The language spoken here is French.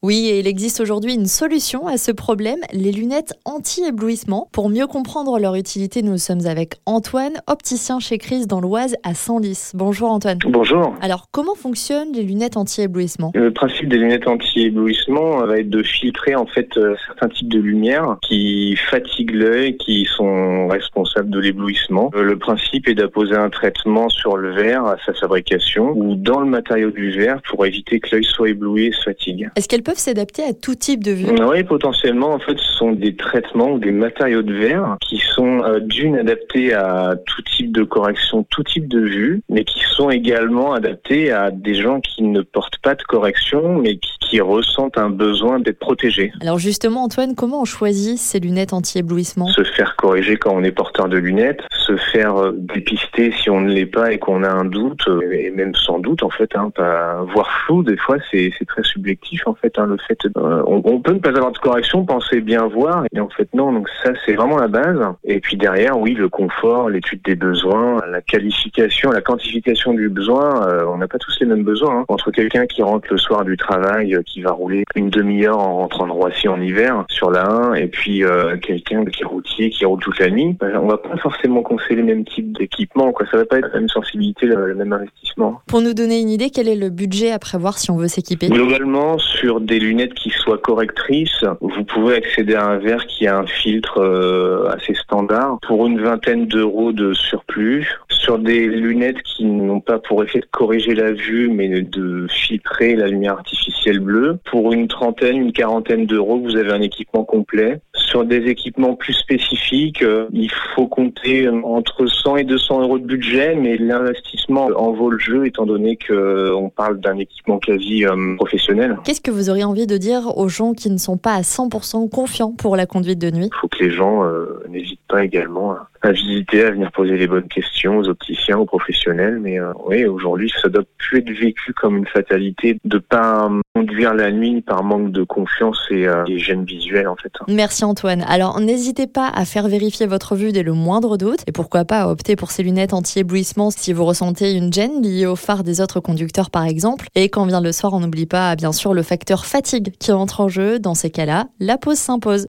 Oui, et il existe aujourd'hui une solution à ce problème, les lunettes anti-éblouissement. Pour mieux comprendre leur utilité, nous sommes avec Antoine, opticien chez Chris dans l'Oise à Senlis. Bonjour Antoine. Bonjour. Alors, comment fonctionnent les lunettes anti-éblouissement? Le principe des lunettes anti-éblouissement va être de filtrer en fait euh, certains types de lumière qui fatiguent l'œil, qui sont responsables de l'éblouissement. Euh, Le principe est d'apposer un traitement sur le verre à sa fabrication ou dans le matériau du verre pour éviter que l'œil soit ébloui et se fatigue. Est-ce peuvent s'adapter à tout type de vue Oui, potentiellement, en fait, ce sont des traitements ou des matériaux de verre qui sont euh, d'une adaptés à tout type de correction, tout type de vue, mais qui sont également adaptés à des gens qui ne portent pas de correction, mais qui, qui ressentent un besoin d'être protégés. Alors justement, Antoine, comment on choisit ces lunettes anti-éblouissement? Se faire corriger quand on est porteur de lunettes, se faire euh, dépister si on ne l'est pas et qu'on a un doute, euh, et même sans doute en fait, hein, pas voir flou, des fois c'est très subjectif en fait. Hein, le fait, euh, on, peut ne pas avoir de correction, penser bien voir, et en fait non. Donc ça c'est vraiment la base. Et puis derrière, oui, le confort, l'étude des besoins, la qualification, la quantification du besoin. euh, on n'a pas tous les mêmes besoins. hein. Entre quelqu'un qui rentre le soir du travail, euh, qui va rouler une demi-heure en rentrant de Roissy en hiver sur la 1, et puis quelqu'un qui est routier, qui roule toute la nuit, ben, on va pas forcément conseiller les mêmes types d'équipements. Quoi, ça va pas être la même sensibilité, le, le même investissement. Pour nous donner une idée, quel est le budget à prévoir si on veut s'équiper? Globalement, sur des lunettes qui soient correctrices, vous pouvez accéder à un verre qui a un filtre euh, assez standard pour une vingtaine d'euros de surplus. Sur des lunettes qui n'ont pas pour effet de corriger la vue, mais de filtrer la lumière artificielle bleue, pour une trentaine, une quarantaine d'euros, vous avez un équipement complet. Sur des équipements plus spécifiques, euh, il faut compter euh, entre 100 et 200 euros de budget, mais l'investissement en vaut le jeu étant donné qu'on parle d'un équipement quasi euh, professionnel. Qu'est-ce que vous auriez envie de dire aux gens qui ne sont pas à 100% confiants pour la conduite de nuit? Il faut que les gens euh, n'hésitent pas également à, visiter, à venir poser les bonnes questions aux opticiens, aux professionnels. Mais euh, oui, aujourd'hui, ça doit plus être vécu comme une fatalité de pas conduire la nuit par manque de confiance et euh, des gènes visuels en fait. Merci Antoine. Alors n'hésitez pas à faire vérifier votre vue dès le moindre doute et pourquoi pas à opter pour ces lunettes anti-éblouissement si vous ressentez une gêne liée au phare des autres conducteurs par exemple. Et quand vient le soir, on n'oublie pas bien sûr le facteur fatigue qui entre en jeu. Dans ces cas-là, la pause s'impose.